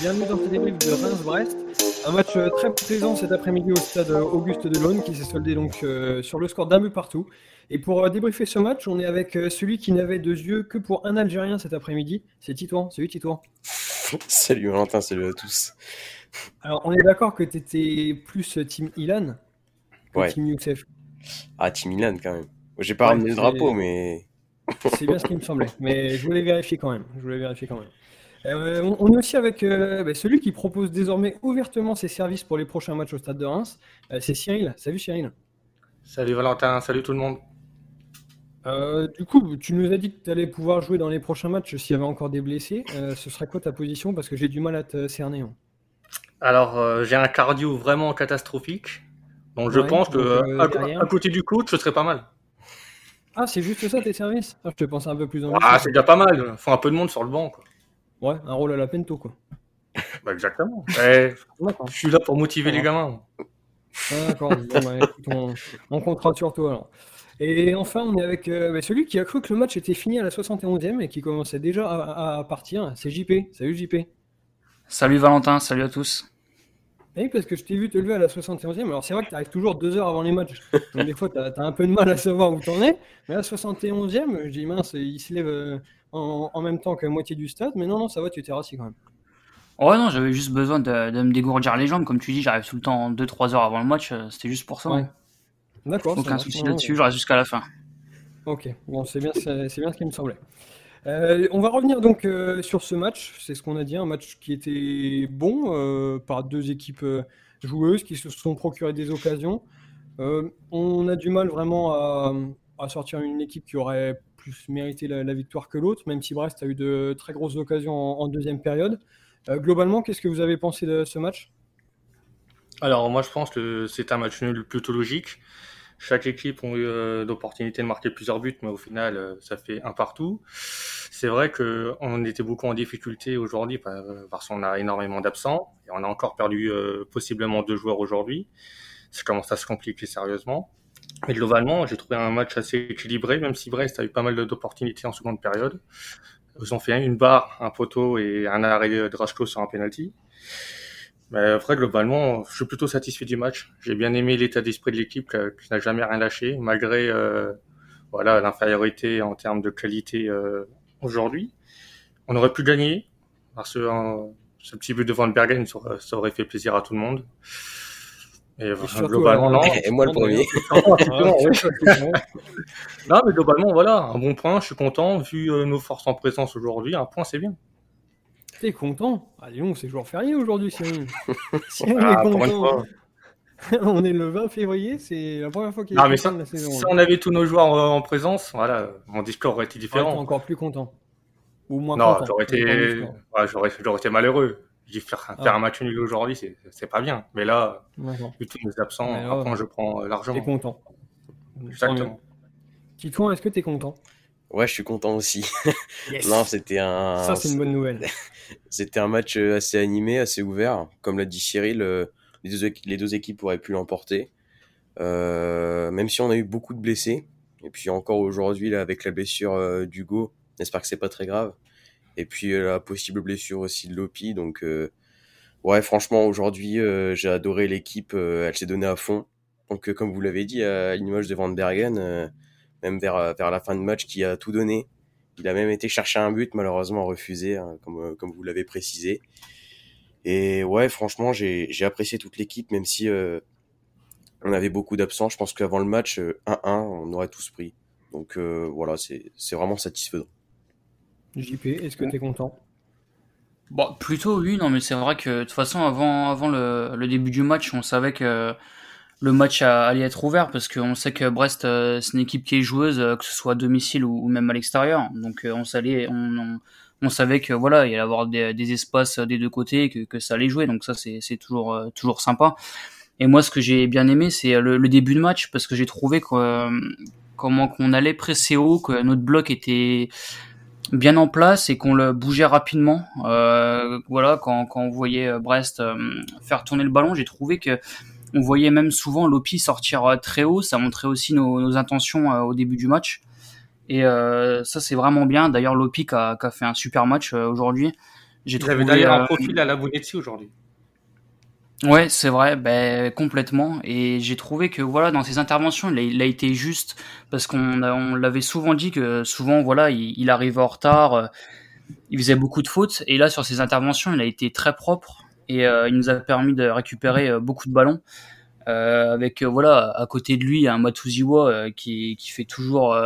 bienvenue dans ce débrief de Reims-Brest. Un match euh, très plaisant cet après-midi au stade euh, Auguste Delaune qui s'est soldé donc euh, sur le score d'un but partout. Et pour débriefer ce match, on est avec celui qui n'avait deux yeux que pour un Algérien cet après-midi. C'est Titouan. Salut Titouan. salut Valentin, salut à tous. Alors on est d'accord que tu étais plus Team Ilan que ouais. Team Youssef. Ah, Team Ilan quand même. J'ai pas ramené le drapeau, mais. C'est bien ce qui me semblait. Mais je voulais vérifier quand même. Je voulais vérifier quand même. Euh, on est aussi avec euh, bah, celui qui propose désormais ouvertement ses services pour les prochains matchs au Stade de Reims. Euh, c'est Cyril. Salut Cyril. Salut Valentin, salut tout le monde. du coup, tu nous as dit que tu allais pouvoir jouer dans les prochains matchs s'il y avait encore des blessés. ce serait quoi ta position? Parce que j'ai du mal à te cerner. Hein. Alors, j'ai un cardio vraiment catastrophique. Donc, je pense que à, côté du coach, ce serait pas mal. Ah, c'est juste ça tes services? Ah, Je te pensais un peu plus en Ah, c'est déjà pas mal. Faut un peu de monde sur le banc. Quoi. Ouais, un rôle à la pento, quoi. Bah exactement. je suis là pour motiver les gamins. Ah, d'accord. Bah, on, comptera sur toi alors. Et enfin, on est avec euh, bah, celui qui a cru que le match était fini à la 71e et qui commençait déjà à, partir. C'est JP. Salut JP. Salut Valentin, salut à tous. Oui, parce que je t'ai vu te lever à la 71e. Alors, c'est vrai que tu arrives toujours deux heures avant les matchs. Donc, des fois, tu as, un peu de mal à savoir où t'en es. Mais à la 71e, je dis mince, il se lève. En, même temps que la moitié du stade. Mais non, non, ça va, tu étais rassis quand même. Ouais, non, j'avais juste besoin de, me dégourdir les jambes. Comme tu dis, j'arrive tout le temps 2-3 heures avant le match. Euh, c'était juste pour ça. Ouais. D'accord. Aucun souci là-dessus, je reste jusqu'à la fin. Ok, bon, c'est bien, c'est bien ce qui me semblait. Euh, on va revenir donc euh, sur ce match. C'est ce qu'on a dit, un match qui était bon par deux équipes joueuses qui se sont procurées des occasions. on a du mal vraiment à, à, sortir une équipe qui aurait plus mérité la, victoire que l'autre, même si Brest a eu de très grosses occasions en, deuxième période. Euh, globalement, qu'est-ce que vous avez pensé de ce match? Alors, moi, je pense que c'est un match nul plutôt logique. Chaque équipe a eu euh, l'opportunité de marquer plusieurs buts, mais au final, euh, ça fait un partout. C'est vrai qu'on était beaucoup en difficulté aujourd'hui parce qu'on a énormément d'absents et on a encore perdu possiblement deux joueurs aujourd'hui. Ça commence à se compliquer sérieusement. Mais globalement, j'ai trouvé un match assez équilibré, même si Brest a eu pas mal d'opportunités en seconde période. Ils ont fait une barre, un poteau et un arrêt de Rashko sur un penalty. Mais après, globalement, je suis plutôt satisfait du match. J'ai bien aimé l'état d'esprit de l'équipe qui n'a jamais rien lâché, malgré euh, voilà l'infériorité en termes de qualité euh, aujourd'hui. On aurait pu gagner, parce que euh, ce petit but de Van Bergen, ça aurait fait plaisir à tout le monde. Et, globalement, non. Et moi le premier. non, mais globalement, voilà, un bon point. Je suis content. Vu euh, nos forces en présence aujourd'hui, un point, c'est bien. T'es content? Allez, on c'est jour férié aujourd'hui, Cyril. si on ah, est content. on est le 20 février, c'est la première fois qu'il y a mais ça, la saison. Si on avait tous nos joueurs euh, en présence, voilà, mon discours aurait été différent. encore plus content. Ou moins non, j'aurais été... Ouais, été malheureux faire, faire ah. un match nul aujourd'hui, c'est pas bien. Mais là, vu tous mes absents, après, je prends euh, largement. T'es content. Exactement. Titouan, est-ce que t'es content? Ouais, je suis content aussi. non, c'était un. Ça, c'est une bonne nouvelle. c'était un match euh, assez animé, assez ouvert. Comme l'a dit Cyril, euh, les deux, les deux équipes auraient pu l'emporter. même si on a eu beaucoup de blessés. Et puis encore aujourd'hui, là, avec la blessure d'Hugo, j'espère que c'est pas très grave et puis euh, la possible blessure aussi de Lopi. Donc euh, ouais, franchement aujourd'hui euh, j'ai adoré l'équipe, elle s'est donnée à fond. Donc comme vous l'avez dit, à l'image de Van Bergen, même vers vers la fin de match, qui a tout donné. Il a même été chercher un but, malheureusement refusé, hein, comme comme vous l'avez précisé. Et ouais, franchement, j'ai apprécié toute l'équipe, même si on avait beaucoup d'absents. Je pense qu'avant le match 1-1, on aurait tous pris. Donc voilà, c'est c'est vraiment satisfaisant. JP, est-ce que tu es content? Bon, plutôt oui, non, mais c'est vrai que de toute façon, avant, avant le, début du match, on savait que le match allait être ouvert parce qu'on sait que Brest, euh, c'est une équipe qui est joueuse, euh, que ce soit à domicile ou, même à l'extérieur. Donc euh, on, savait, on, on, savait que voilà, il y allait avoir des, espaces des deux côtés, que, que ça allait jouer. Donc ça, c'est toujours, toujours sympa. Et moi, ce que j'ai bien aimé, c'est le, début de match parce que j'ai trouvé que, comment qu'on allait presser haut, que notre bloc était bien en place et qu'on le bougeait rapidement. Euh, voilà, quand, quand on voyait euh, Brest euh, faire tourner le ballon, j'ai trouvé que on voyait même souvent Lopi sortir euh, très haut. Ça montrait aussi nos, nos intentions au début du match. Et ça, c'est vraiment bien. D'ailleurs, Lopi qui a, a, fait un super match aujourd'hui. J'ai trouvé d'ailleurs un profil à la Bonetti aujourd'hui. Ouais, c'est vrai, ben, complètement. Et j'ai trouvé que voilà, dans ses interventions, il a, été juste parce qu'on on, l'avait souvent dit que souvent voilà, il, il arrivait en retard, euh, il faisait beaucoup de fautes. Et là, sur ses interventions, il a été très propre et euh, il nous a permis de récupérer euh, beaucoup de ballons. avec voilà à côté de lui un Matuziwa qui, qui fait toujours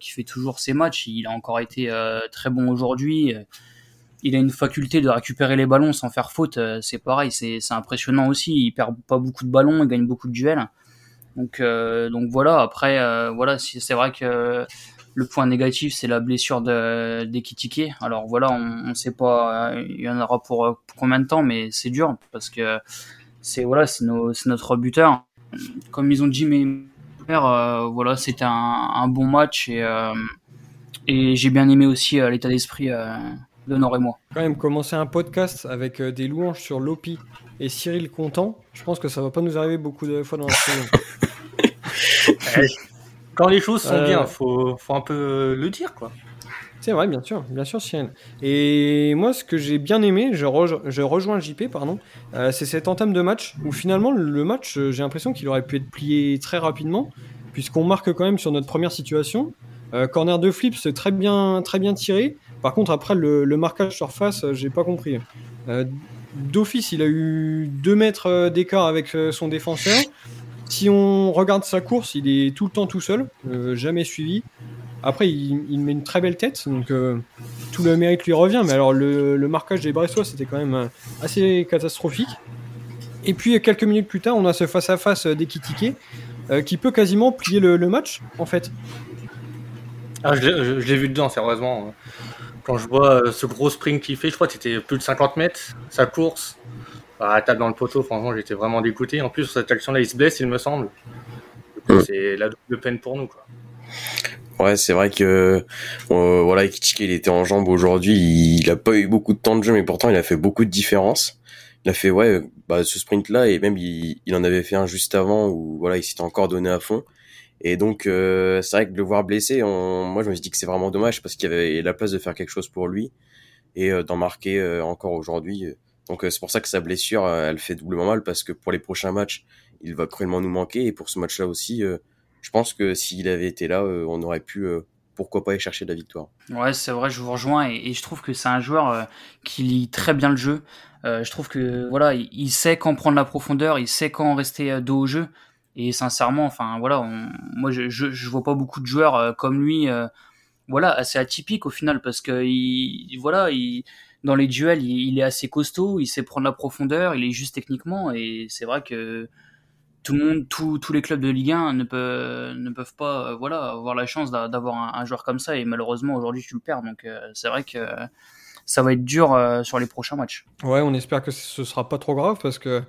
qui fait toujours ses matchs. Il a encore été très bon aujourd'hui il a une faculté de récupérer les ballons sans faire faute. Euh, c'est pareil, c'est impressionnant aussi. Il perd pas beaucoup de ballons, il gagne beaucoup de duels. Donc, euh, donc voilà. Après, euh, voilà, c'est vrai que le point négatif, c'est la blessure de d'Ekitike. Alors voilà, on, ne sait pas, il y en aura pour, combien de temps, mais c'est dur parce que c'est voilà, c'est notre buteur. Comme ils ont dit mes pères, voilà, c'était un, bon match et et j'ai bien aimé aussi l'état d'esprit de et moi. Quand même, commencer un podcast avec euh, des louanges sur Lopi et Cyril Content, je pense que ça va pas nous arriver beaucoup de fois dans la saison. Quand les choses sont bien, euh, faut, faut un peu euh, le dire, quoi. C'est vrai, bien sûr, bien sûr, Cyril. Et moi, ce que j'ai bien aimé, je, je rejoins JP, pardon, c'est cette entame de match où finalement le match, j'ai l'impression qu'il aurait pu être plié très rapidement, puisqu'on marque quand même sur notre première situation. corner de flip, c'est très bien, très bien tiré. Par contre, après, le, marquage surface, euh, j'ai pas compris. Euh, d'office, il a eu 2 mètres euh, d'écart avec son défenseur. Si on regarde sa course, il est tout le temps tout seul, jamais suivi. Après, il, met une très belle tête, donc tout le mérite lui revient. Mais alors, le, marquage des Bressois, c'était quand même assez catastrophique. Et puis, quelques minutes plus tard, on a ce face-à-face d'Ekitike qui peut quasiment plier le, match, en fait. Ah, je l'ai vu dedans, sérieusement quand je vois euh, ce gros sprint qu'il fait, je crois que c'était plus de 50 mètres, sa course, à la table dans le poteau, franchement, j'étais vraiment dégoûté. En plus, sur cette action-là, il se blesse, il me semble. Hmm. C'est la double peine pour nous, quoi. Ouais, c'est vrai que euh, voilà, Ekitike, il était en jambes aujourd'hui. Il, a pas eu beaucoup de temps de jeu, mais pourtant il a fait beaucoup de différence. Il a fait ouais, bah, ce sprint-là et même il, il, en avait fait un juste avant où voilà, il s'était encore donné à fond. Et donc, euh, c'est vrai que de le voir blessé, moi, je me suis dit que c'est vraiment dommage parce qu'il y avait la place de faire quelque chose pour lui et euh, d'en marquer euh, encore aujourd'hui. Donc, c'est pour ça que sa blessure, elle fait doublement mal parce que pour les prochains matchs, il va cruellement nous manquer. Et pour ce match-là aussi, je pense que s'il avait été là, on aurait pu, pourquoi pas, aller chercher de la victoire. Ouais, c'est vrai, je vous rejoins et, je trouve que c'est un joueur qui lit très bien le jeu. je trouve que voilà, il, sait quand prendre la profondeur, il sait quand rester dos au jeu. Et sincèrement, enfin voilà, moi je, je, vois pas beaucoup de joueurs euh, comme lui, euh, voilà, assez atypique au final parce que il, voilà, il, dans les duels, il, est assez costaud, il sait prendre la profondeur, il est juste techniquement et c'est vrai que tout le monde, tous les clubs de Ligue 1 ne peuvent ne peuvent pas, euh, voilà, avoir la chance d'avoir un, joueur comme ça et malheureusement aujourd'hui tu le perds donc c'est vrai que ça va être dur sur les prochains matchs. Ouais, on espère que ce sera pas trop grave parce que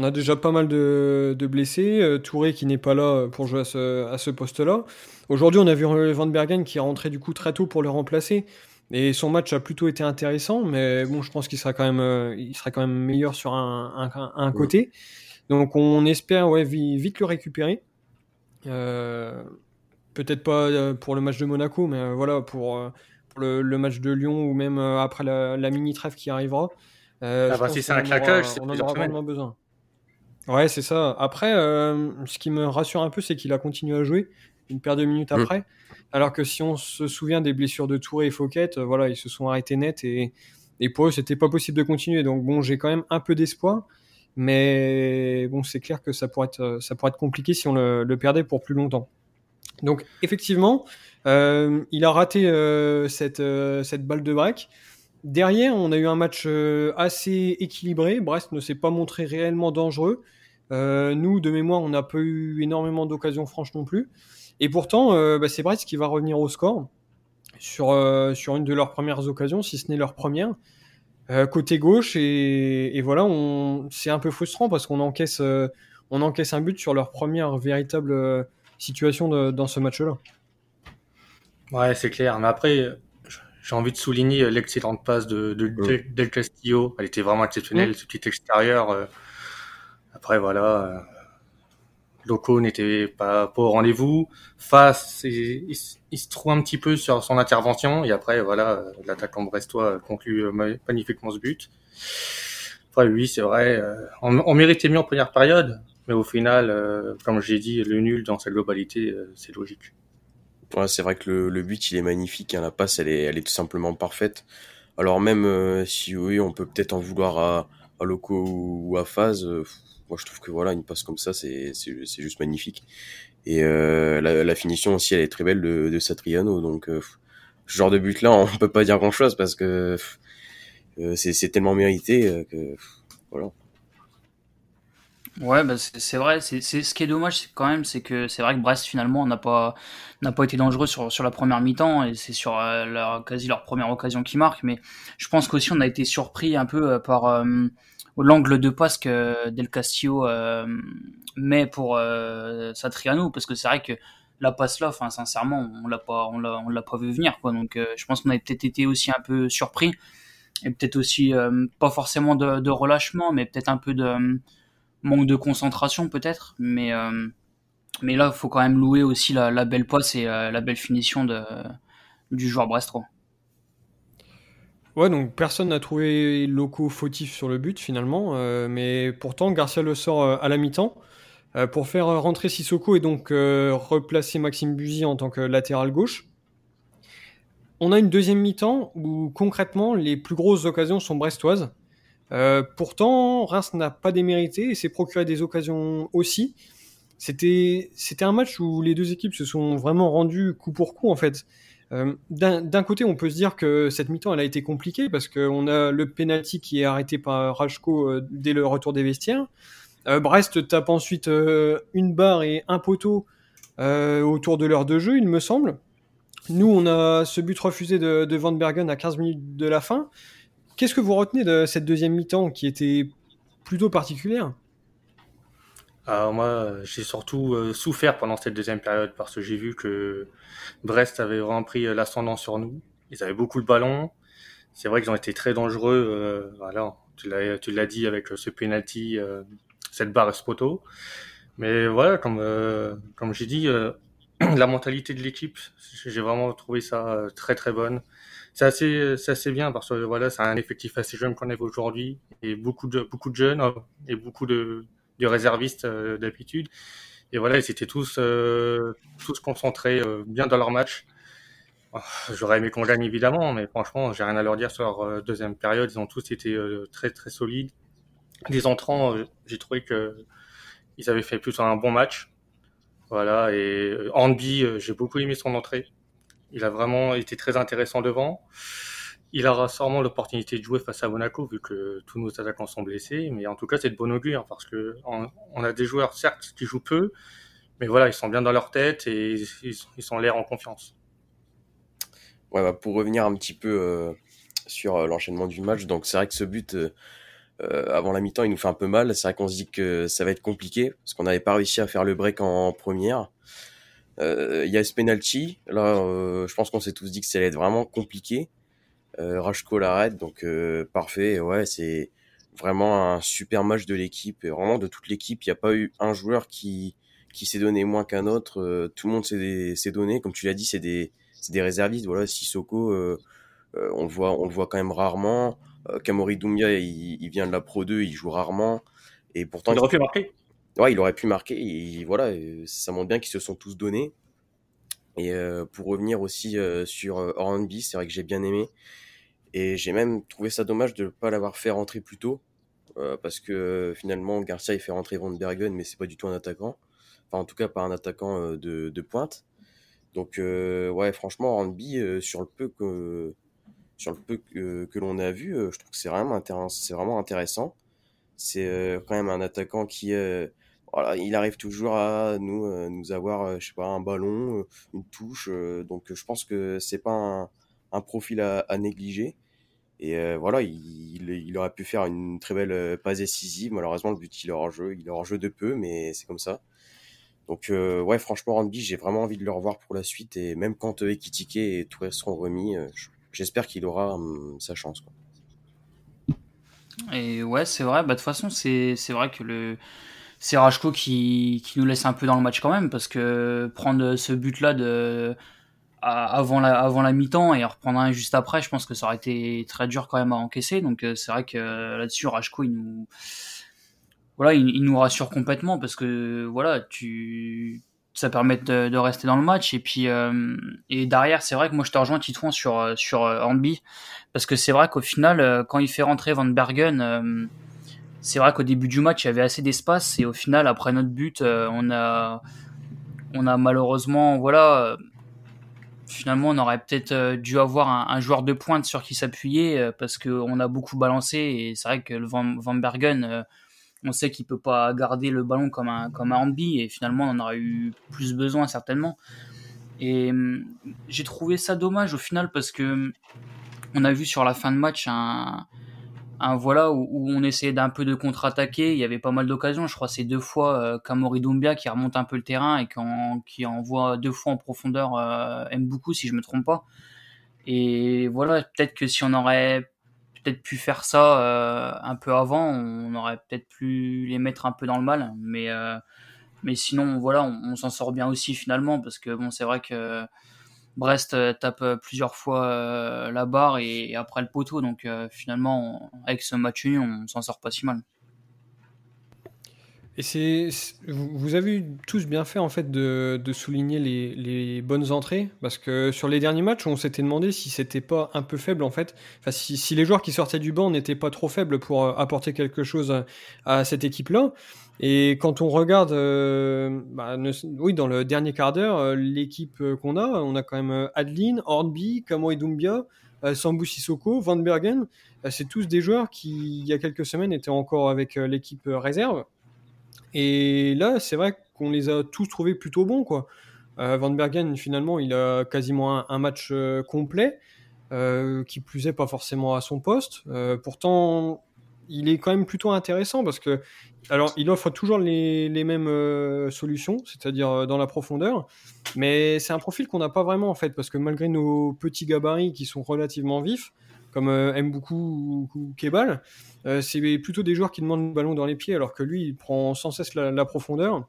on a déjà pas mal de, blessés. Euh, Touré qui n'est pas là pour jouer à ce, poste-là. Aujourd'hui, on a vu Van Bergen qui est rentré du coup très tôt pour le remplacer. Et son match a plutôt été intéressant, mais bon, je pense qu'il sera quand même, euh, il sera quand même meilleur sur un, côté. Donc, on espère ouais, vite le récupérer. Euh, peut-être pas pour le match de Monaco, mais voilà pour, le, match de Lyon ou même après la, mini trêve qui arrivera. ah bah si c'est un claquage, c'est on en aura vraiment besoin. Ouais, c'est ça. Après, euh, ce qui me rassure un peu, c'est qu'il a continué à jouer une paire de minutes mm. après. Alors que si on se souvient des blessures de Touré et Fouquet, euh, voilà, ils se sont arrêtés net et, et pour eux, c'était pas possible de continuer. Donc bon, j'ai quand même un peu d'espoir. Mais bon, c'est clair que ça pourrait être, ça pourrait être compliqué si on le, perdait pour plus longtemps. Donc effectivement, euh, il a raté cette, cette balle de break. Derrière, on a eu un match assez équilibré. Brest ne s'est pas montré réellement dangereux. Euh, nous, de mémoire, on n'a pas eu énormément d'occasions franches non plus. Et pourtant, euh, bah, c'est Brest qui va revenir au score sur, euh, sur une de leurs premières occasions, si ce n'est leur première, côté gauche. Et, voilà, c'est un peu frustrant parce qu'on encaisse, on encaisse un but sur leur première véritable situation dans ce match-là. Ouais, c'est clair. Mais après, j'ai envie de souligner l'excellente passe de, Del Castillo. Elle était vraiment exceptionnelle, ce petit extérieur. Après, voilà. Loco n'était pas, pas au rendez-vous. Face, il, se trouve un petit peu sur son intervention et après voilà, l'attaquant brestois conclut magnifiquement ce but. Après oui, c'est vrai, on, on, méritait mieux en première période, mais au final, comme j'ai dit, le nul dans sa globalité, c'est logique. Ouais, c'est vrai que le, but il est magnifique, hein, la passe elle est, elle est tout simplement parfaite. Alors même si oui, on peut peut-être en vouloir à, à Loco ou à Phase, moi je trouve que voilà une passe comme ça c'est juste magnifique et euh, la, finition aussi elle est très belle de, de Satriano donc euh, ce genre de but là on peut pas dire grand chose parce que euh, c'est tellement mérité euh, que voilà Ouais, bah c'est vrai. C'est ce qui est dommage, quand même, c'est que c'est vrai que Brest finalement n'a pas n'a pas été dangereux sur sur la première mi-temps et c'est sur leur quasi leur première occasion qui marque. Mais je pense qu'aussi on a été surpris un peu par l'angle de passe que Del Castillo euh, met pour euh, Satriano parce que c'est vrai que la passe là enfin sincèrement on l'a pas on l'a on l'a pas vu venir quoi donc euh, je pense qu'on avait peut-être été aussi un peu surpris et peut-être aussi pas forcément de, relâchement mais peut-être un peu de manque de concentration peut-être mais mais là faut quand même louer aussi la, belle passe et la belle finition de du joueur brestois. Ouais, donc personne n'a trouvé locaux fautifs sur le but finalement, euh, mais pourtant Garcia le sort euh, à la mi-temps euh, pour faire rentrer Sissoko et donc replacer Maxime Buzy en tant que latéral gauche. On a une deuxième mi-temps où concrètement les plus grosses occasions sont brestoises. pourtant, Reims n'a pas démérité et s'est procuré des occasions aussi. C'était c'était un match où les deux équipes se sont vraiment rendues coup pour coup en fait. Euh, d'un côté, on peut se dire que cette mi-temps, elle a été compliquée parce qu'on a le penalty qui est arrêté par Rajko euh, dès le retour des vestiaires. Euh, Brest tape ensuite une barre et un poteau autour de l'heure de jeu, il me semble. Nous, on a ce but refusé de, de Van Bergen à 15 minutes de la fin. Qu'est-ce que vous retenez de cette deuxième mi-temps qui était plutôt particulière? Alors moi, j'ai surtout souffert pendant cette deuxième période parce que j'ai vu que Brest avait vraiment pris euh, l'ascendant sur nous. Ils avaient beaucoup de ballons. C'est vrai qu'ils ont été très dangereux. Euh, voilà, tu l'as, tu l'as dit avec ce penalty, euh, cette barre Spoto. Mais voilà, comme comme j'ai dit, la mentalité de l'équipe, j'ai vraiment trouvé ça très très bonne. C'est assez, c'est assez bien parce que voilà, c'est un effectif assez jeune qu'on avait aujourd'hui et beaucoup de beaucoup de jeunes et beaucoup de, de réservistes d'habitude. Et voilà, ils étaient tous, euh, tous concentrés euh, bien dans leur match. Ah, j'aurais aimé qu'on gagne évidemment, mais franchement, j'ai rien à leur dire sur leur euh, deuxième période. Ils ont tous été très très solides. Les entrants, j'ai trouvé que ils avaient fait plutôt un bon match. Voilà, et Andy, j'ai beaucoup aimé son entrée. Il a vraiment été très intéressant devant. Il aura sûrement l'opportunité de jouer face à Monaco vu que tous nos attaquants sont blessés. Mais en tout cas, c'est de bon augure parce que on, a des joueurs, certes, qui jouent peu, mais voilà, ils sont bien dans leur tête et ils, sont l'air en confiance. Ouais, bah pour revenir un petit peu euh, sur euh, l'enchaînement du match, donc c'est vrai que ce but euh, avant la mi-temps, il nous fait un peu mal. C'est vrai qu'on se dit que ça va être compliqué parce qu'on n'avait pas réussi à faire le break en, première. Il y a ce penalty. Là, je pense qu'on s'est tous dit que ça allait être vraiment compliqué. Euh, Rajko l'arrête, donc euh, parfait. Ouais, c'est vraiment un super match de l'équipe. Et vraiment de toute l'équipe, il n'y a pas eu un joueur qui qui s'est donné moins qu'un autre. Euh, tout le monde s'est donné. Comme tu l'as dit, c'est des c'est des réservistes. Voilà, Sissoko, euh, on le voit on le voit quand même rarement. Kamori Doumbia, il, vient de la Pro 2, il joue rarement. Et pourtant, il aurait pu marquer. Ouais, il aurait pu marquer. Et voilà, ça montre bien qu'ils se sont tous donnés. Et pour revenir aussi sur Hornby, c'est vrai que j'ai bien aimé. Et j'ai même trouvé ça dommage de ne pas l'avoir fait rentrer plus tôt. Euh, parce que finalement, Garcia il fait rentrer Van Bergen, mais c'est pas du tout un attaquant. Enfin, en tout cas, pas un attaquant euh, de, de pointe. Donc, euh, ouais, franchement, euh, sur le peu que, sur le peu que, que l'on a vu, je trouve que c'est vraiment, intéressant. c'est vraiment intéressant. C'est quand même un attaquant qui, il arrive toujours à nous, nous avoir, je sais pas, un ballon, une touche. donc, je pense que c'est pas un, profil à, négliger. Et euh, voilà, il, il, aurait pu faire une très belle euh, passe décisive. Malheureusement, le but, il est hors jeu. Il est hors jeu de peu, mais c'est comme ça. Donc, euh, ouais, franchement, Randy, j'ai vraiment envie de le revoir pour la suite. Et même quand euh, Ekitike et Touré seront remis, j'espère qu'il aura hum, sa chance. Et ouais, c'est vrai. Bah, de toute façon, c'est vrai que le c'est Rajko qui, qui nous laisse un peu dans le match quand même parce que prendre ce but là de avant la avant la mi-temps et en reprendre un juste après, je pense que ça aurait été très dur quand même à encaisser. Donc euh, c'est vrai que là-dessus Rajko il nous voilà, il, nous rassure complètement parce que voilà, tu ça permet de, de rester dans le match et puis euh, et derrière c'est vrai que moi je te rejoins Titouan sur sur Hornby parce que c'est vrai qu'au final quand il fait rentrer Van Bergen c'est vrai qu'au début du match, il y avait assez d'espace et au final, après notre but, euh, on a, on a malheureusement, voilà, euh, finalement, on aurait peut-être euh, dû avoir un, joueur de pointe sur qui s'appuyer parce qu'on a beaucoup balancé et c'est vrai que le Van, Van Bergen, on sait qu'il peut pas garder le ballon comme un, comme un handby et finalement, on en aurait eu plus besoin certainement. Et hum, j'ai trouvé ça dommage au final parce que hum, on a vu sur la fin de match un, voilà où, on essayait d'un peu de contre-attaquer. Il y avait pas mal d'occasions. Je crois c'est deux fois euh, Kamori Doumbia qui remonte un peu le terrain et qui, envoie deux fois en profondeur euh, beaucoup si je me trompe pas. Et voilà, peut-être que si on aurait peut-être pu faire ça euh, un peu avant, on aurait peut-être pu les mettre un peu dans le mal. Mais euh, mais sinon voilà, on, on s'en sort bien aussi finalement parce que bon c'est vrai que Brest euh, tape euh, plusieurs fois euh, la barre et, après le poteau. Donc finalement, avec ce match uni, on s'en sort pas si mal. Et c'est, vous avez tous bien fait en fait de, souligner les, bonnes entrées parce que sur les derniers matchs, on s'était demandé si c'était pas un peu faible en fait, si, les joueurs qui sortaient du banc n'étaient pas trop faibles pour apporter quelque chose à cette équipe-là. Et quand on regarde, euh, bah, oui, dans le dernier quart d'heure, euh, l'équipe euh, qu'on a, on a quand même Adeline, Hornby, Kamo Doumbia, Sambou Sissoko, Van Bergen. c'est tous des joueurs qui, il y a quelques semaines, étaient encore avec l'équipe réserve. Et là, c'est vrai qu'on les a tous trouvés plutôt bons, quoi. Van Bergen, finalement, il a quasiment un, match complet, qui plus est pas forcément à son poste. pourtant, il est quand même plutôt intéressant parce que alors, il offre toujours les, mêmes euh, solutions, c'est-à-dire euh, dans la profondeur, mais c'est un profil qu'on n'a pas vraiment en fait, parce que malgré nos petits gabarits qui sont relativement vifs, comme euh, ou, Kebal, c'est plutôt des joueurs qui demandent le ballon dans les pieds, alors que lui, il prend sans cesse la, profondeur.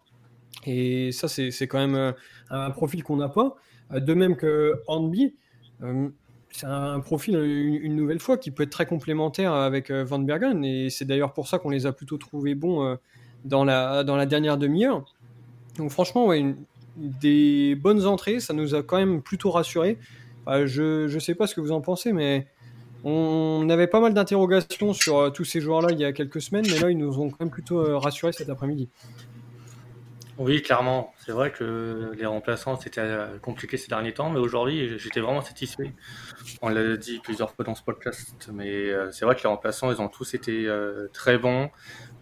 Et ça, c'est quand même un profil qu'on n'a pas. De même que Hornby, c'est un profil, une, nouvelle fois, qui peut être très complémentaire avec euh, Van Bergen. Et c'est d'ailleurs pour ça qu'on les a plutôt trouvés bons euh, dans, la, dans la dernière demi-heure. Donc franchement, ouais, des bonnes entrées, ça nous a quand même plutôt rassurés. je ne sais pas ce que vous en pensez, mais on avait pas mal d'interrogations sur euh, tous ces joueurs-là il y a quelques semaines, mais là, ils nous ont quand même plutôt rassurés cet après-midi. Oui, clairement. C'est vrai que les remplaçants, c'était euh, compliqué ces derniers temps, mais aujourd'hui, j'étais vraiment satisfait. On l'a dit plusieurs fois dans ce podcast, mais euh, c'est vrai que les remplaçants, ils ont tous été euh, très bons,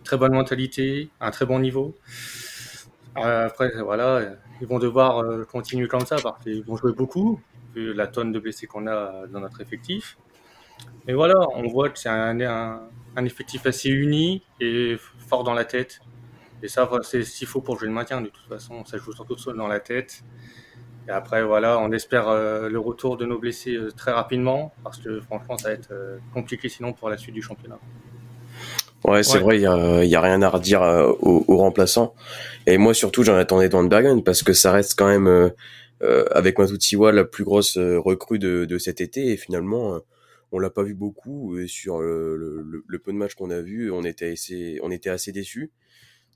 très bonne mentalité, un très bon niveau. après, voilà, ils vont devoir continuer comme ça parce qu'ils vont jouer beaucoup, vu la tonne de blessés qu'on a dans notre effectif. Mais voilà, on voit que c'est un, un effectif assez uni et fort dans la tête. Et ça, c'est ce qu'il faut pour jouer le maintien. De toute façon, ça joue surtout seul dans la tête. Et après, voilà, on espère euh, le retour de nos blessés euh, très rapidement, parce que franchement, ça va être euh, compliqué sinon pour la suite du championnat. Ouais, c'est vrai, il y a, y a, rien à redire aux, remplaçants. Et moi, surtout, j'en attendais dans Bergen, parce que ça reste quand même, avec Matutiwa, la plus grosse recrue de, de, cet été. Et finalement, on l'a pas vu beaucoup. Et sur le, le, peu de matchs qu'on a vu, on était assez, on était assez déçus.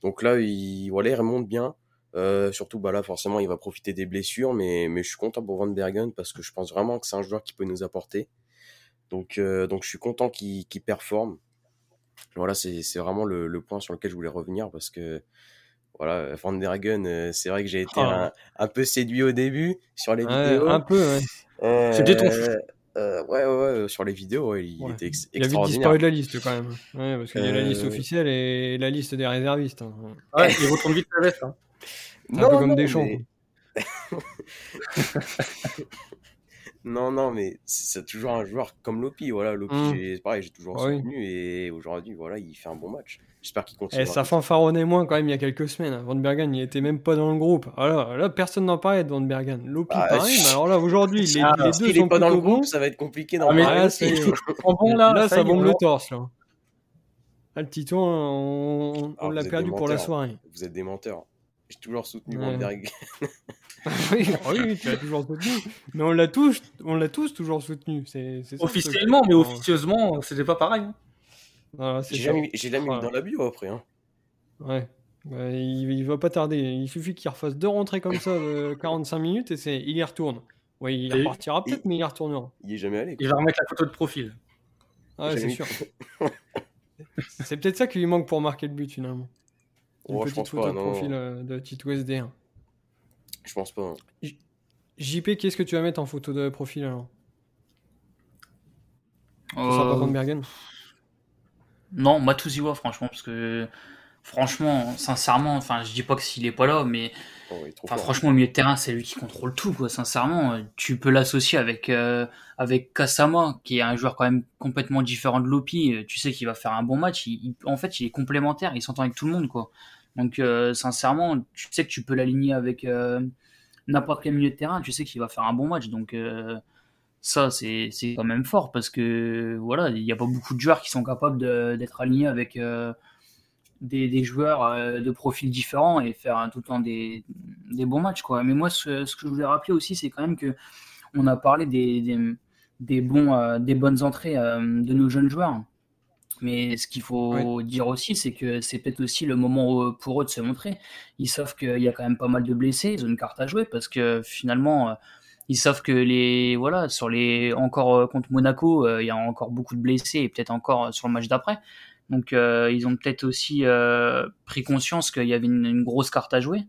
Donc là, il, voilà, il remonte bien. Euh, surtout, bah là, forcément, il va profiter des blessures, mais, mais je suis content pour Van Bergen parce que je pense vraiment que c'est un joueur qui peut nous apporter. Donc, euh, donc je suis content qu'il performe. Voilà, c'est vraiment le, le, point sur lequel je voulais revenir parce que voilà, Van Bergen, euh, c'est vrai que j'ai été ah. un, un, peu séduit au début sur les vidéos. Un peu, ouais. Euh, C'était ton euh, ouais, ouais, ouais, sur les vidéos, il était extraordinaire. Il a vite disparu de la liste quand même. Ouais, parce qu'il y a la liste euh, officielle et la liste des réservistes. Hein. Ouais, il retourne vite la veste. Hein. Un peu comme des champs. Non, non, mais c'est toujours un joueur comme Lopi. Voilà, Lopi, mmh. pareil, j'ai toujours ah soutenu et aujourd'hui, voilà, il fait un bon match. J'espère qu'il continue. Et ça fanfaronnait moins quand même il y a quelques semaines. Van Bergen, il était même pas dans le groupe. Alors là, personne n'en parlait de Van Bergen. Lopi, ah, pareil, mais alors là, aujourd'hui, les, ah, les deux sont pas dans le groupe, ça va être compliqué ah, parler. Là, là, ça bombe le torse, là. Ah, le Tito, on, Ah, l'a perdu pour la soirée. Vous êtes des menteurs. J'ai toujours soutenu Ouais. Vandenberg. oui, ah oui, oui, tu l'as toujours soutenu. Mais on l'a tous, on l'a tous toujours soutenu. C'est. Officiellement, mais officieusement, c'était pas pareil. hein. voilà, c'est J'ai jamais, mis- j'ai jamais mis Ouais. dans la bio après. Hein. Ouais. Ouais, il, il va pas tarder. Il suffit qu'il refasse deux rentrées comme ça de 45 minutes et c'est, il y retourne. Ouais, il Et- repartira peut-être, mais il y retournera. Il est jamais allé. quoi. Il va remettre la photo de profil. Ah, J'ai c'est sûr. c'est peut-être ça qui lui manque pour marquer le but finalement. Une Oh, petite photo pas, de profil euh, de Tito SD1. Je pense pas. hein. JP, qu'est-ce que tu vas mettre en photo de profil alors? Ce Euh, sera pas Van Bergen? Non, Matuziwa, franchement, parce que franchement, sincèrement, enfin, je dis pas que s'il est pas là, mais Oh, enfin, franchement, au milieu de terrain, c'est lui qui contrôle tout, quoi. Sincèrement, euh, tu peux l'associer avec euh, avec Kasama, qui est un joueur quand même complètement différent de Lopi. Euh, Tu sais qu'il va faire un bon match. Il, il- en fait, il est complémentaire. Il s'entend avec tout le monde, quoi. Donc, euh, sincèrement, tu sais que tu peux l'aligner avec euh, n'importe quel milieu de terrain. Tu sais qu'il va faire un bon match. Donc euh, ça, c'est quand même fort parce que voilà, il n'y a pas beaucoup de joueurs qui sont capables d'être alignés avec des, joueurs de profils différents et faire tout le temps des, bons matchs. Mais moi, ce, que je voulais rappeler aussi, c'est quand même que on a parlé des, bonnes entrées de nos jeunes joueurs. Mais ce qu'il faut dire aussi, c'est que c'est peut-être aussi le moment où- pour eux de se montrer. Ils savent qu'il y a quand même pas mal de blessés, ils ont une carte à jouer parce que finalement, euh, ils savent que les voilà sur les encore euh, contre Monaco, euh, il y a encore beaucoup de blessés et peut-être encore euh, sur le match d'après. Donc euh, ils ont peut-être aussi euh, pris conscience qu'il y avait une, une grosse carte à jouer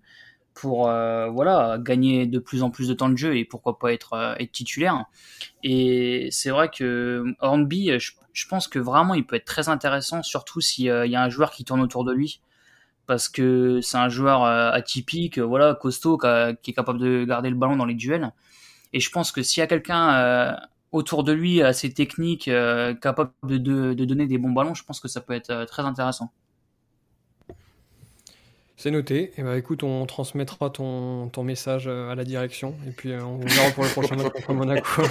pour euh, voilà gagner de plus en plus de temps de jeu et pourquoi pas être, euh, titulaire. Et c'est vrai que Hornby, je, pense que vraiment il peut être très intéressant, surtout s'il y a un joueur qui tourne autour de lui parce que c'est un joueur euh, atypique, euh, voilà, costaud, qui, est capable de garder le ballon dans les duels. Et je pense que s'il y a quelqu'un euh, autour de lui assez technique, euh, capable de, de, donner des bons ballons, je pense que ça peut être euh, très intéressant. C'est noté. Et bah écoute, on transmettra ton, ton message euh, à la direction et puis euh, on verra pour le prochain match contre Monaco.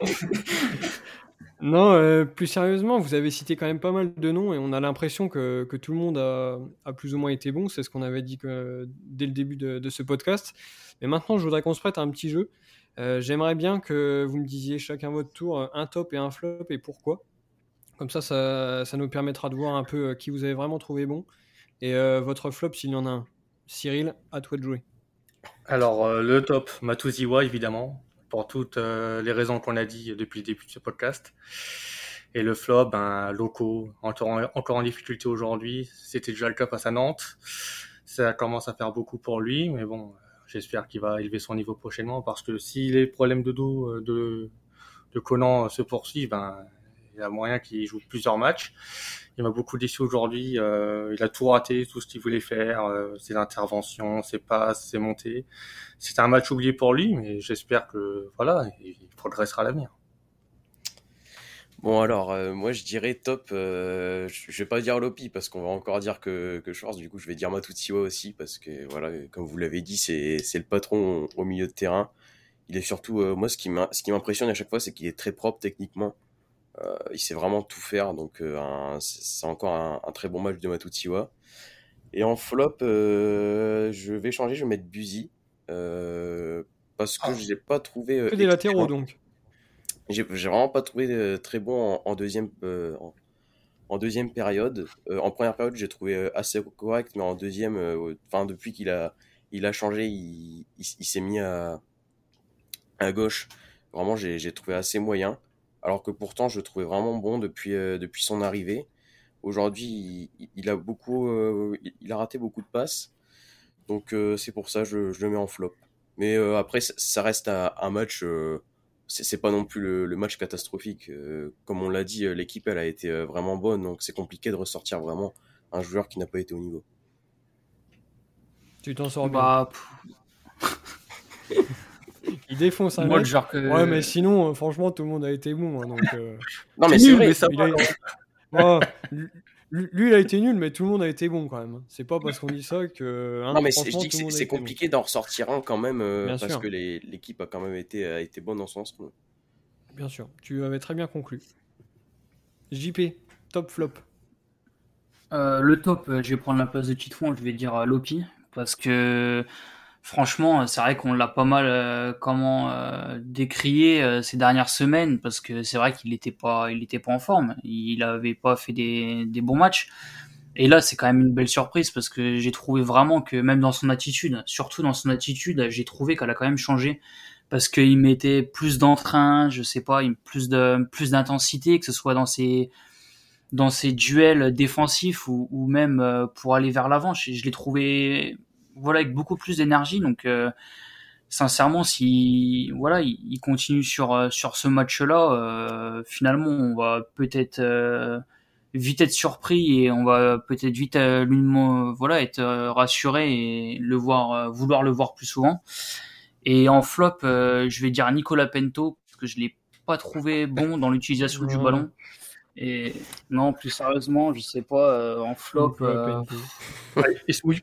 non, euh, plus sérieusement, vous avez cité quand même pas mal de noms et on a l'impression que, que tout le monde a, a plus ou moins été bon. C'est ce qu'on avait dit que, dès le début de, de ce podcast. Mais maintenant, je voudrais qu'on se prête à un petit jeu. Euh, J'aimerais bien que vous me disiez chacun votre tour un top et un flop et pourquoi. Comme ça, ça, ça nous permettra de voir un peu qui vous avez vraiment trouvé bon. Et euh, votre flop, s'il y en a un. Cyril, à toi de jouer. Alors, euh, le top, Matuziwa, évidemment, pour toutes euh, les raisons qu'on a dit depuis le début de ce podcast. Et le flop, ben, locaux, encore en, difficulté aujourd'hui. C'était déjà le cas face à Nantes. Ça commence à faire beaucoup pour lui, mais bon, j'espère qu'il va élever son niveau prochainement parce que si les problèmes de dos de, de Conan se poursuivent, ben, il y a moyen qu'il joue plusieurs matchs. Il m'a beaucoup déçu aujourd'hui. euh, il a tout raté, tout ce qu'il voulait faire, euh, ses interventions, ses passes, ses montées. C'était un match oublié pour lui, mais j'espère que voilà, il progressera à l'avenir. Bon alors, euh, moi je dirais top, euh, je vais pas dire Lopi parce qu'on va encore dire que, que Schwartz, du coup je vais dire Matutsiwa aussi parce que voilà, comme vous l'avez dit, c'est c'est le patron au, milieu de terrain. Il est surtout, euh, moi ce qui m'impressionne à chaque fois, c'est qu'il est très propre techniquement. Euh, il sait vraiment tout faire, donc euh, c'est encore un, un très bon match de Matutsiwa. Et en flop, euh, je vais changer, je vais mettre Buzy euh, parce que Ah. je l'ai pas trouvé. euh, Que des latéraux donc. J'ai vraiment pas trouvé euh, très bon en, en deuxième euh, en, en deuxième période. Euh, en première période, j'ai trouvé euh, assez correct, mais en deuxième, euh, enfin depuis qu'il a il a changé, il, il, s'est mis à à gauche. Vraiment, j'ai j'ai trouvé assez moyen. Alors que pourtant, je le trouvais vraiment bon depuis euh, depuis son arrivée. Aujourd'hui, il, il a beaucoup, euh, il- a raté beaucoup de passes. Donc euh, c'est pour ça je, je le mets en flop. Mais euh, après, ça, reste un, un match. euh, c'est pas non plus le, le match catastrophique. Euh, comme on l'a dit, l'équipe elle a été vraiment bonne, donc c'est compliqué de ressortir vraiment un joueur qui n'a pas été au niveau. Tu t'en sors bien. Bah, Il défonce un moi, mec. genre que. Ouais, mais sinon, euh, franchement, tout le monde a été bon. hein, donc, euh, Non mais C'est c'est nul, vrai. mais ça il va. a- Ouais, lui, lui, il a été nul, mais tout le monde a été bon quand même. C'est pas parce qu'on dit ça que. hein, Non mais c'est- je dis que c'est bon. compliqué d'en ressortir un quand même euh, parce sûr. que l'équipe a quand même été a été bonne dans son ensemble. Bien sûr, tu avais très bien conclu. JP, top flop. Le top, je vais prendre la place de Titouan, je vais dire Lopi, parce que franchement, c'est vrai qu'on l'a pas mal comment décrié ces dernières semaines parce que c'est vrai qu'il était pas, il était pas en forme, il avait pas fait des, des bons matchs. Et là, c'est quand même une belle surprise parce que j'ai trouvé vraiment que même dans son attitude, surtout dans son attitude, j'ai trouvé qu'elle a quand même changé parce qu'il mettait plus d'entrain, je sais pas, plus de plus d'intensité, que ce soit dans ses dans ses duels défensifs ou, même euh, pour aller vers l'avant. Je l'ai trouvé voilà avec beaucoup plus d'énergie. Donc euh, sincèrement, si voilà, il, il, continue sur euh, sur ce match-là, euh, finalement, on va peut-être vite être surpris et on va peut-être vite euh, voilà être euh, rassuré et le voir euh, vouloir le voir plus souvent et en flop je vais dire Nicolas Pento parce que je l'ai pas trouvé bon dans l'utilisation du ballon et non plus sérieusement je sais pas en flop oui.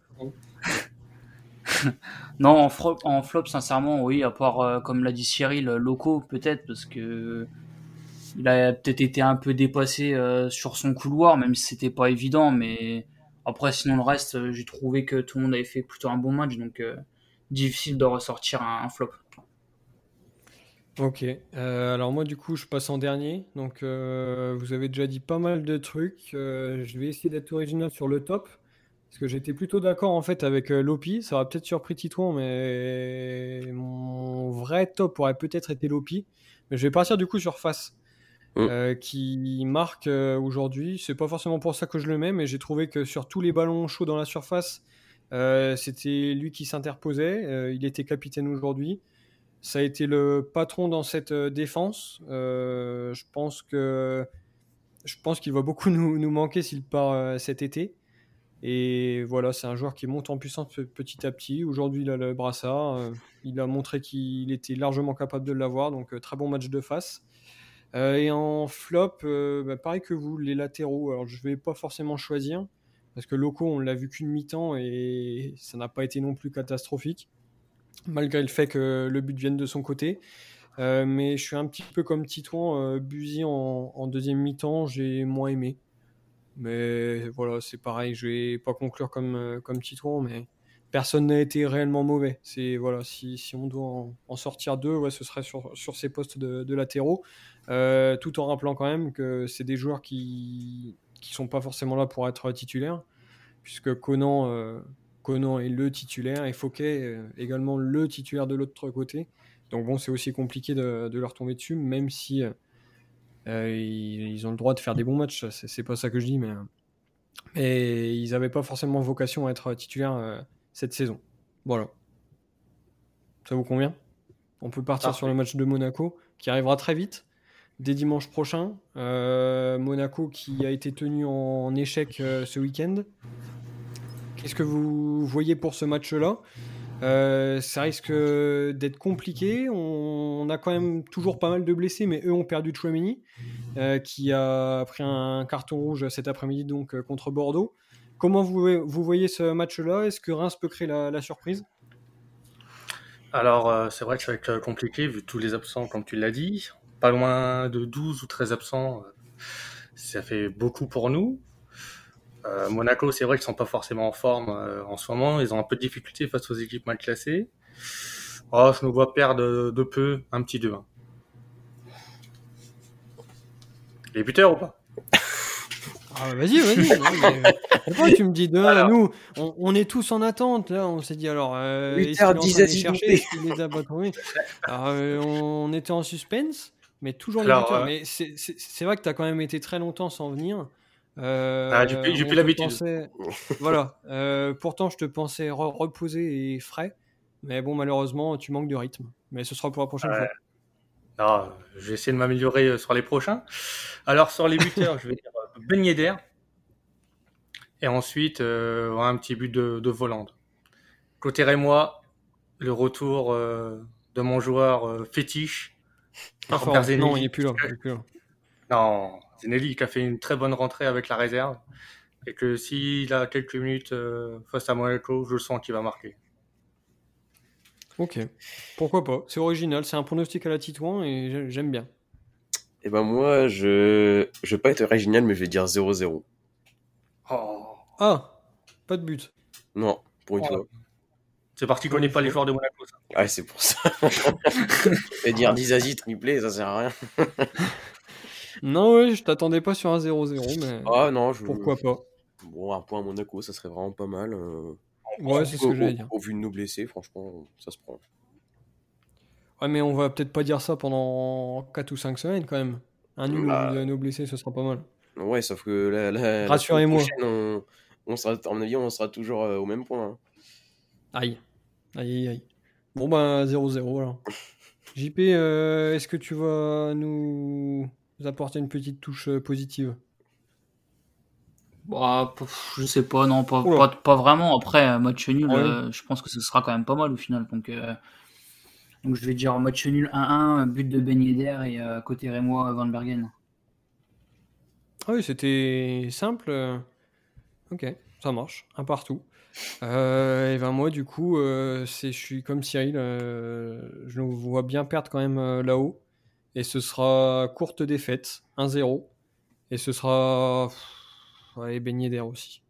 non en flop en flop sincèrement oui à part comme l'a dit Cyril locaux peut-être parce que il a peut-être été un peu dépassé euh, sur son couloir, même si c'était pas évident. Mais après, sinon le reste, euh, j'ai trouvé que tout le monde avait fait plutôt un bon match, donc euh, difficile de ressortir un, flop. Ok, alors moi du coup je passe en dernier, donc vous avez déjà dit pas mal de trucs, je vais essayer d'être original sur le top, parce que j'étais plutôt d'accord en fait avec Lopi, ça aurait peut-être surpris Titouan, mais mon vrai top aurait peut-être été Lopi, mais je vais partir du coup sur face. Mm. Euh, qui marque euh, aujourd'hui. C'est pas forcément pour ça que je le mets, mais j'ai trouvé que sur tous les ballons chauds dans la surface, euh, c'était lui qui s'interposait. il était capitaine aujourd'hui. Ça a été le patron dans cette défense. je pense que je pense qu'il va beaucoup nous, nous manquer s'il part cet été. Et voilà, c'est un joueur qui monte en puissance petit à petit. Aujourd'hui, il a le brassard. il a montré qu'il était largement capable de l'avoir. Donc, très bon match de face. Euh, et en flop, euh, bah, pareil que vous, les latéraux. Alors je vais pas forcément choisir parce que locaux, on l'a vu qu'une mi-temps et ça n'a pas été non plus catastrophique, malgré le fait que le but vienne de son côté. Euh, mais je suis un petit peu comme Titouan, euh, en, en, deuxième mi-temps, j'ai moins aimé. Mais voilà, c'est pareil, je vais pas conclure comme, comme Titouan, mais personne n'a été réellement mauvais. C'est voilà, si, si on doit en, sortir deux, ouais, ce serait sur, sur ces postes de, latéraux. Euh, tout en rappelant quand même que c'est des joueurs qui qui sont pas forcément là pour être titulaires, puisque Conan, euh, est le titulaire et Fouquet euh, également le titulaire de l'autre côté. Donc bon, c'est aussi compliqué de, de, leur tomber dessus, même si ils, ont le droit de faire des bons matchs. C'est pas ça que je dis, mais, mais ils n'avaient pas forcément vocation à être titulaires cette saison. Voilà. Ça vous convient? On peut partir sur le match de Monaco, qui arrivera très vite dès dimanche prochain. Euh, Monaco qui a été tenu en échec euh, ce week-end. Qu'est-ce que vous voyez pour ce match-là? Euh, Ça risque d'être compliqué. On, a quand même toujours pas mal de blessés, mais eux ont perdu Chouameni, qui a pris un carton rouge cet après-midi donc contre Bordeaux. Comment vous, vous voyez ce match-là? Est-ce que Reims peut créer la, la surprise? Alors, c'est vrai que ça va être compliqué vu tous les absents, comme tu l'as dit pas loin de 12 ou 13 absents. Ça fait beaucoup pour nous. Euh, Monaco, c'est vrai qu'ils sont pas forcément en forme euh, en ce moment. Ils ont un peu de difficulté face aux équipes mal classées. Oh, je nous vois perdre de, peu un petit 2-1. Les buteurs ou pas? Ah, vas-y, vas-y. Pourquoi tu me dis de Nous, on, est tous en attente. Là, on s'est dit alors. Euh, 8h10 à chercher? Euh, on était en suspense. Mais toujours les buteurs. Mais c'est vrai que tu as quand même été très longtemps sans venir. Euh, ah, j'ai plus l'habitude. voilà. Euh, pourtant, je te pensais reposé et frais. Mais bon, malheureusement, tu manques de rythme. Mais ce sera pour la prochaine fois. Non, je vais essayer de m'améliorer euh, sur les prochains. Alors, sur les buteurs, je vais dire Ben Yedder. Et ensuite, un petit but de, de Volande. Côté moi, le retour de mon joueur fétiche, non, il n'est plus là. Non, Zenelli qui a fait une très bonne rentrée avec la réserve. Et que s'il a quelques minutes euh, face à Monaco, je sens qu'il va marquer. Ok, pourquoi pas C'est original, c'est un pronostic à la Titouan et j'aime bien. Et eh ben moi, je je vais pas être original, mais je vais dire 0-0. Oh, Ah, pas de but. Non, pour une Oh. fois. C'est parce qu'il connaît pas les joueurs de Monaco. Ça. Ouais, c'est pour ça. Et dire Dizazi triplé, ça sert à rien. Non, ouais, je t'attendais pas sur un 0-0, mais Ah non, je... pourquoi pas. Bon, un point à Monaco, ça serait vraiment pas mal. euh, Ouais, c'est ce que j'allais dire. au vu de nos blessés, franchement, ça se prend. Ouais, mais on va peut-être pas dire ça pendant 4 ou 5 semaines quand même. Un nul Bah. nos blessés, ce sera pas mal. Ouais, sauf que la Rassurez-moi. On, on sera, à mon avis, on sera toujours euh, au même point. hein. Aïe. Aïe, aïe, aïe. Bon, ben 0-0 alors. JP, euh, est-ce que tu vas nous apporter une petite touche euh, positive Bah, je sais pas, non, pas, pas, pas vraiment. Après, un match nul, Ouais. euh, je pense que ce sera quand même pas mal au final. Donc, euh, donc je vais dire match nul 1-1, but de Ben Yedder et euh, côté Rémois, Van Bergen. Ah oui, c'était simple. euh. Ok, ça marche. Un partout. Euh, et ben moi, du coup, euh, c'est, je suis comme Cyril. euh, je nous vois bien perdre quand même euh, là-haut. Et ce sera courte défaite, 1-0. Et ce sera. Ouais, baigné d'air aussi.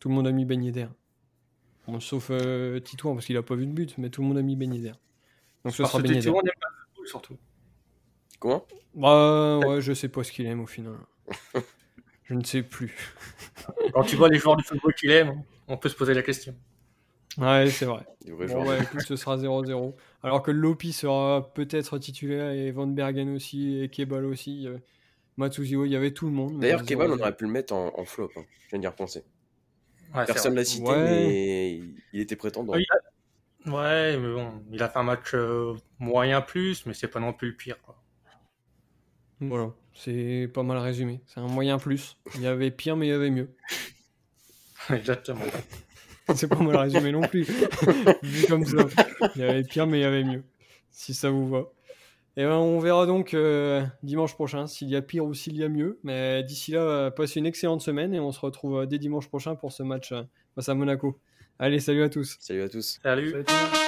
Tout le monde a mis baigné d'air. Bon, sauf euh, Titouan, parce qu'il a pas vu de but, mais tout le monde a mis baigné d'air. Donc ce Parce sera baigné d'air. Surtout. Comment? Bah ouais, je sais pas ce qu'il aime au final. je ne sais plus. Quand tu vois les joueurs du football qu'il aime, on peut se poser la question. Ouais, c'est vrai. Bon, ouais, écoute, ce sera 0-0. Alors que Lopi sera peut-être titulaire et Van Bergen aussi et Kebal aussi. euh, il y avait tout le monde. D'ailleurs, Kebal, on 0-0. aurait pu le mettre en, en flop. hein. Je viens d'y repenser. Ouais, Personne l'a cité, Ouais. mais il, était prétendant. Oui, Ouais, mais bon, il a fait un match euh, moyen plus, mais c'est pas non plus le pire. Quoi. Voilà, c'est pas mal résumé. C'est un moyen plus. Il y avait pire, mais il y avait mieux. Exactement. C'est pas mal résumé non plus. Vu comme ça. Il y avait pire, mais il y avait mieux. Si ça vous va. Et ben, on verra donc euh, dimanche prochain s'il y a pire ou s'il y a mieux. Mais d'ici là, euh, passez une excellente semaine et on se retrouve euh, dès dimanche prochain pour ce match euh, face à Monaco. Allez, salut à tous. Salut à tous. Salut. Salut le monde.